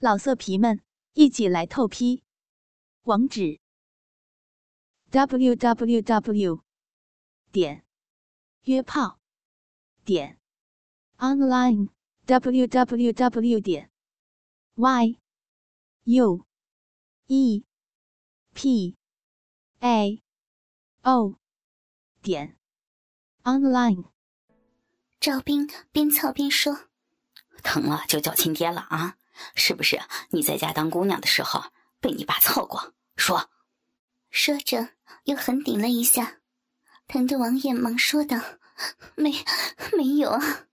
老色皮们，一起来透批！网址：w w w 点约炮点 online w w w 点 y u e p a o 点 online。赵斌边操边说：“疼了就叫亲爹了啊！”是不是你在家当姑娘的时候被你爸操过？说，说着又狠顶了一下，疼得王艳忙说道：“没，没有啊！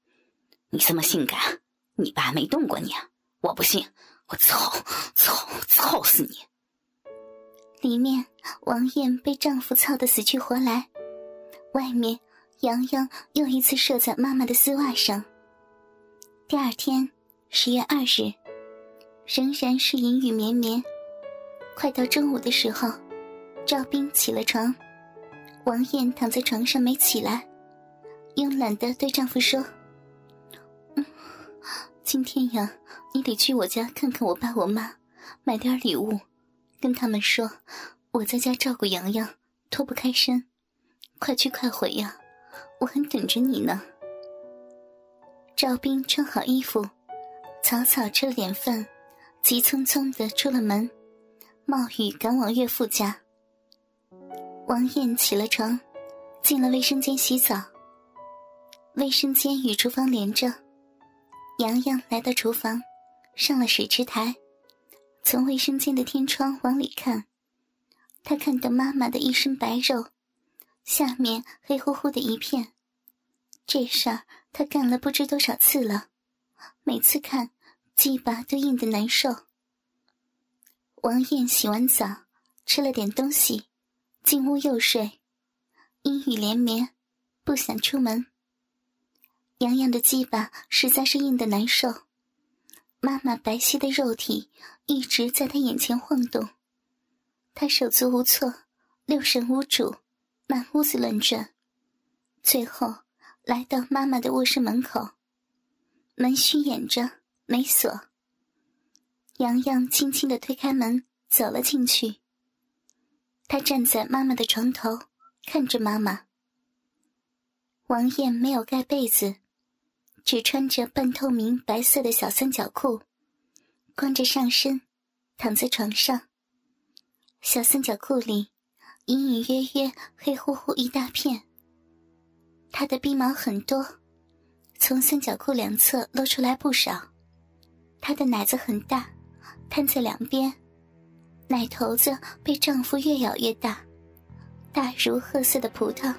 你这么性感，你爸没动过你？我不信，我操，操，操死你！”里面王艳被丈夫操得死去活来，外面洋洋又一次射在妈妈的丝袜上。第二天，十月二日。仍然是阴雨绵绵，快到中午的时候，赵斌起了床，王艳躺在床上没起来，慵懒的对丈夫说：“，今天呀，你得去我家看看我爸我妈，买点礼物，跟他们说我在家照顾洋洋，脱不开身，快去快回呀，我还等着你呢。”赵斌穿好衣服，草草吃了点饭。急匆匆的出了门，冒雨赶往岳父家。王艳起了床，进了卫生间洗澡。卫生间与厨房连着，洋洋来到厨房，上了水池台，从卫生间的天窗往里看，他看到妈妈的一身白肉，下面黑乎乎的一片。这事儿他干了不知多少次了，每次看。鸡巴都硬得难受。王艳洗完澡，吃了点东西，进屋又睡。阴雨连绵，不想出门。洋洋的鸡巴实在是硬得难受，妈妈白皙的肉体一直在他眼前晃动，他手足无措，六神无主，满屋子乱转。最后来到妈妈的卧室门口，门虚掩着。没锁。洋洋轻轻的推开门，走了进去。他站在妈妈的床头，看着妈妈。王艳没有盖被子，只穿着半透明白色的小三角裤，光着上身，躺在床上。小三角裤里隐隐约约黑乎乎一大片。她的鬓毛很多，从三角裤两侧露出来不少。她的奶子很大，摊在两边，奶头子被丈夫越咬越大，大如褐色的葡萄。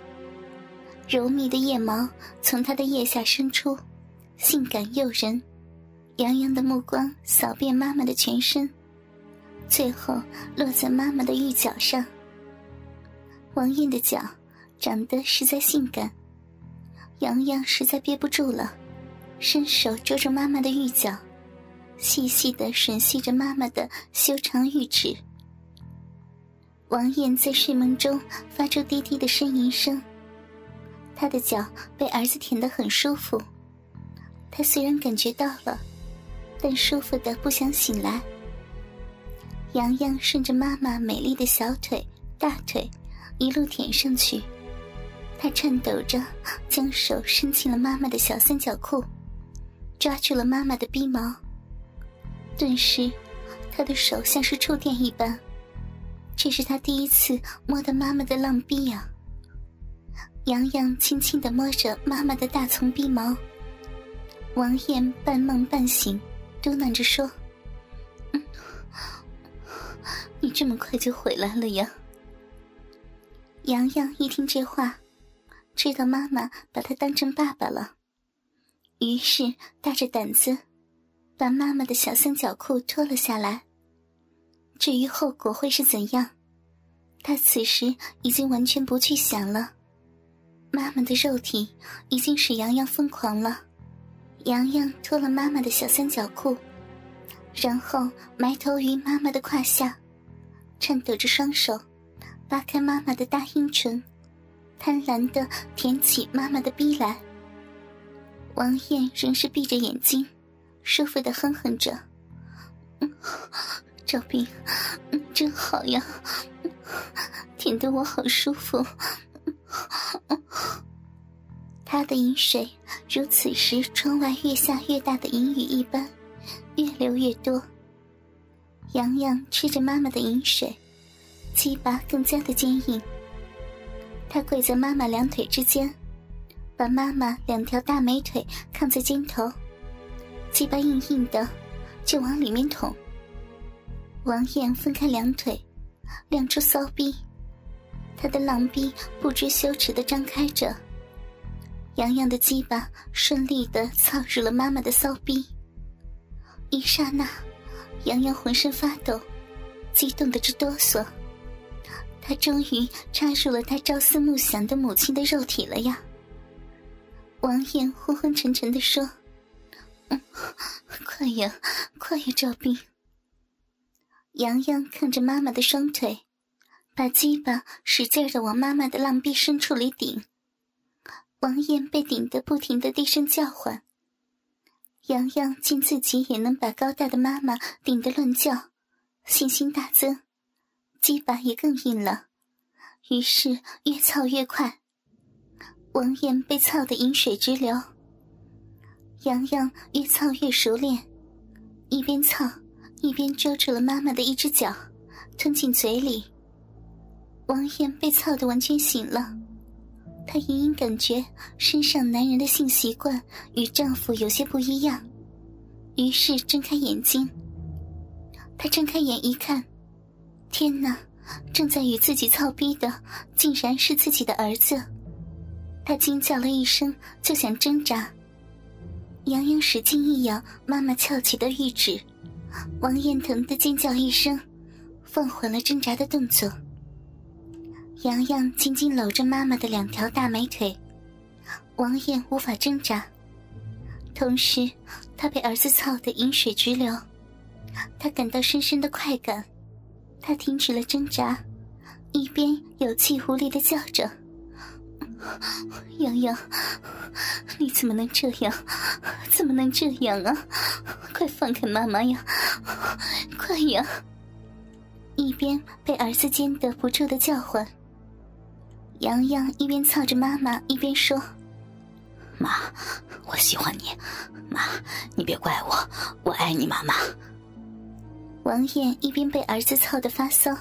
柔密的腋毛从她的腋下伸出，性感诱人。洋洋的目光扫遍妈妈的全身，最后落在妈妈的玉脚上。王艳的脚长得实在性感，洋洋实在憋不住了，伸手捉住妈妈的玉脚。细细的吮吸着妈妈的修长玉指，王艳在睡梦中发出低低的呻吟声。她的脚被儿子舔得很舒服，她虽然感觉到了，但舒服的不想醒来。洋洋顺着妈妈美丽的小腿、大腿一路舔上去，他颤抖着将手伸进了妈妈的小三角裤，抓住了妈妈的逼毛。顿时，他的手像是触电一般。这是他第一次摸到妈妈的浪逼呀。洋洋轻轻的摸着妈妈的大葱逼毛。王艳半梦半醒，嘟囔着说：“嗯，你这么快就回来了呀？”洋洋一听这话，知道妈妈把他当成爸爸了，于是大着胆子。把妈妈的小三角裤脱了下来。至于后果会是怎样，他此时已经完全不去想了。妈妈的肉体已经使洋洋疯狂了。洋洋脱了妈妈的小三角裤，然后埋头于妈妈的胯下，颤抖着双手，扒开妈妈的大阴唇，贪婪的舔起妈妈的逼来。王艳仍是闭着眼睛。舒服的哼哼着，赵斌，真好呀，舔得我好舒服。他的饮水如此时窗外越下越大的银雨一般，越流越多。洋洋吃着妈妈的饮水，鸡巴更加的坚硬。他跪在妈妈两腿之间，把妈妈两条大美腿抗在肩头，鸡巴硬硬的，就往里面捅。王艳分开两腿，亮出骚逼，他的浪逼不知羞耻的张开着。洋洋的鸡巴顺利的操入了妈妈的骚逼，一刹那，洋洋浑身发抖，激动的直哆嗦。他终于插入了他朝思暮想的母亲的肉体了呀！王艳昏昏沉沉的说：“嗯，快呀，快呀，赵斌！”洋洋看着妈妈的双腿，把鸡巴使劲的往妈妈的浪壁深处里顶。王艳被顶得不停的低声叫唤。洋洋见自己也能把高大的妈妈顶得乱叫，信心大增，鸡巴也更硬了，于是越操越快。王艳被操得饮水直流。洋洋越操越熟练，一边操一边捉住了妈妈的一只脚，吞进嘴里。王艳被操得完全醒了。她隐隐感觉身上男人的性习惯与丈夫有些不一样，于是睁开眼睛。她睁开眼一看，天哪！正在与自己操逼的竟然是自己的儿子。她惊叫了一声，就想挣扎。杨洋使劲一咬妈妈翘起的玉指，王艳疼的尖叫一声，放缓了挣扎的动作。洋洋紧紧搂着妈妈的两条大美腿，王艳无法挣扎。同时，她被儿子操得饮水直流，她感到深深的快感。她停止了挣扎，一边有气无力的叫着：“ 洋洋，你怎么能这样？怎么能这样啊？快放开妈妈呀！快呀！”一边被儿子奸得不住的叫唤。洋洋一边操着妈妈，一边说：“妈，我喜欢你，妈，你别怪我，我爱你，妈妈。”王艳一边被儿子操得发骚，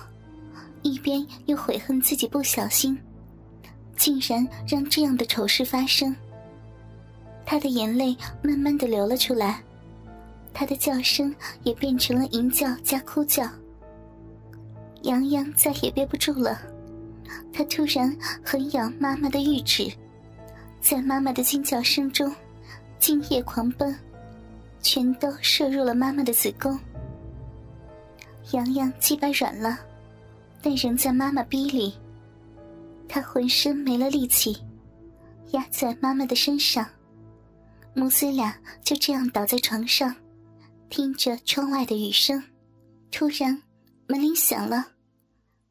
一边又悔恨自己不小心，竟然让这样的丑事发生。他的眼泪慢慢的流了出来，他的叫声也变成了吟叫加哭叫。洋洋再也憋不住了。他突然狠咬妈妈的玉指，在妈妈的惊叫声中，精液狂奔，全都射入了妈妈的子宫。洋洋鸡巴软了，但仍在妈妈逼里。他浑身没了力气，压在妈妈的身上，母子俩就这样倒在床上，听着窗外的雨声。突然，门铃响了。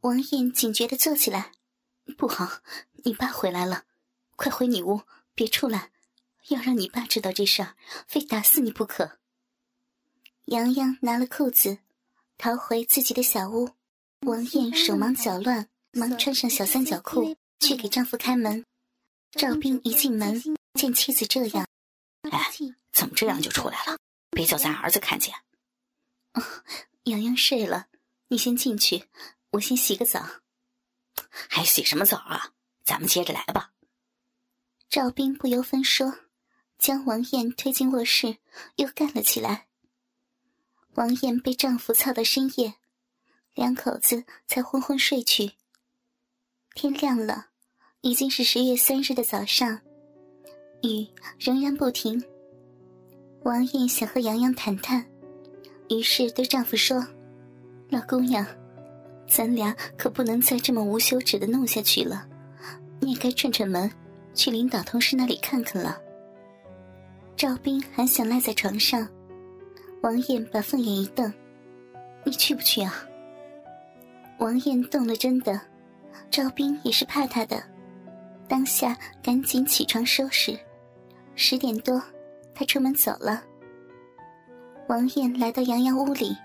王艳警觉的坐起来，不好，你爸回来了，快回你屋，别出来，要让你爸知道这事儿，非打死你不可。洋洋拿了裤子，逃回自己的小屋。王艳手忙脚乱，忙穿上小三角裤去给丈夫开门。赵斌一进门，见妻子这样，哎，怎么这样就出来了？别叫咱儿子看见。洋洋睡了，你先进去。我先洗个澡，还洗什么澡啊？咱们接着来吧。赵斌不由分说，将王艳推进卧室，又干了起来。王艳被丈夫操到深夜，两口子才昏昏睡去。天亮了，已经是十月三日的早上，雨仍然不停。王艳想和洋洋谈谈，于是对丈夫说：“老姑娘。”咱俩可不能再这么无休止的弄下去了，你也该串串门，去领导同事那里看看了。赵斌还想赖在床上，王艳把凤眼一瞪：“你去不去啊？”王艳动了真的，赵斌也是怕他的，当下赶紧起床收拾。十点多，他出门走了。王艳来到洋洋屋里，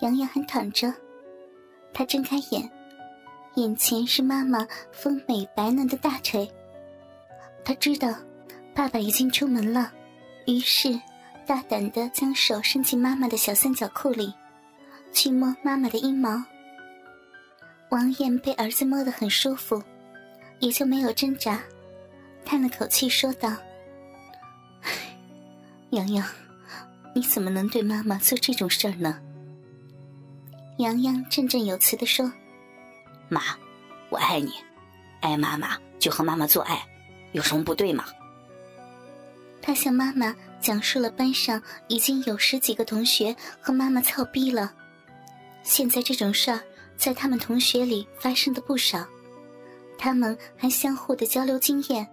洋洋还躺着，他睁开眼，眼前是妈妈丰美白嫩的大腿。他知道爸爸已经出门了，于是大胆的将手伸进妈妈的小三角裤里，去摸妈妈的阴毛。王艳被儿子摸得很舒服，也就没有挣扎，叹了口气说道：“洋洋，你怎么能对妈妈做这种事儿呢？”洋洋振振有词的说：“妈，我爱你，爱妈妈就和妈妈做爱，有什么不对吗？”他向妈妈讲述了班上已经有十几个同学和妈妈操逼了，现在这种事儿在他们同学里发生的不少，他们还相互的交流经验。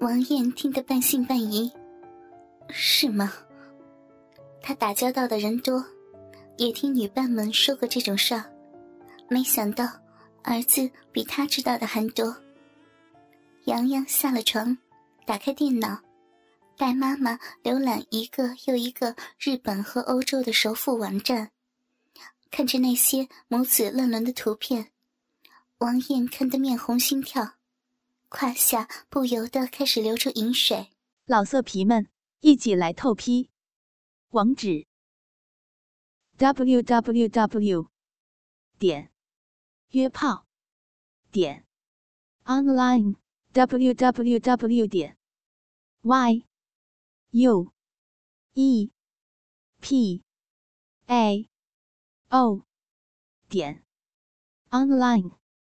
王艳听得半信半疑：“是吗？”他打交道的人多。也听女伴们说过这种事儿，没想到儿子比他知道的还多。洋洋下了床，打开电脑，带妈妈浏览一个又一个日本和欧洲的首富网站，看着那些母子乱伦的图片，王艳看得面红心跳，胯下不由得开始流出淫水。老色皮们，一起来透批，网址。www. 点约炮点 online www. 点 y u e p a o 点。Online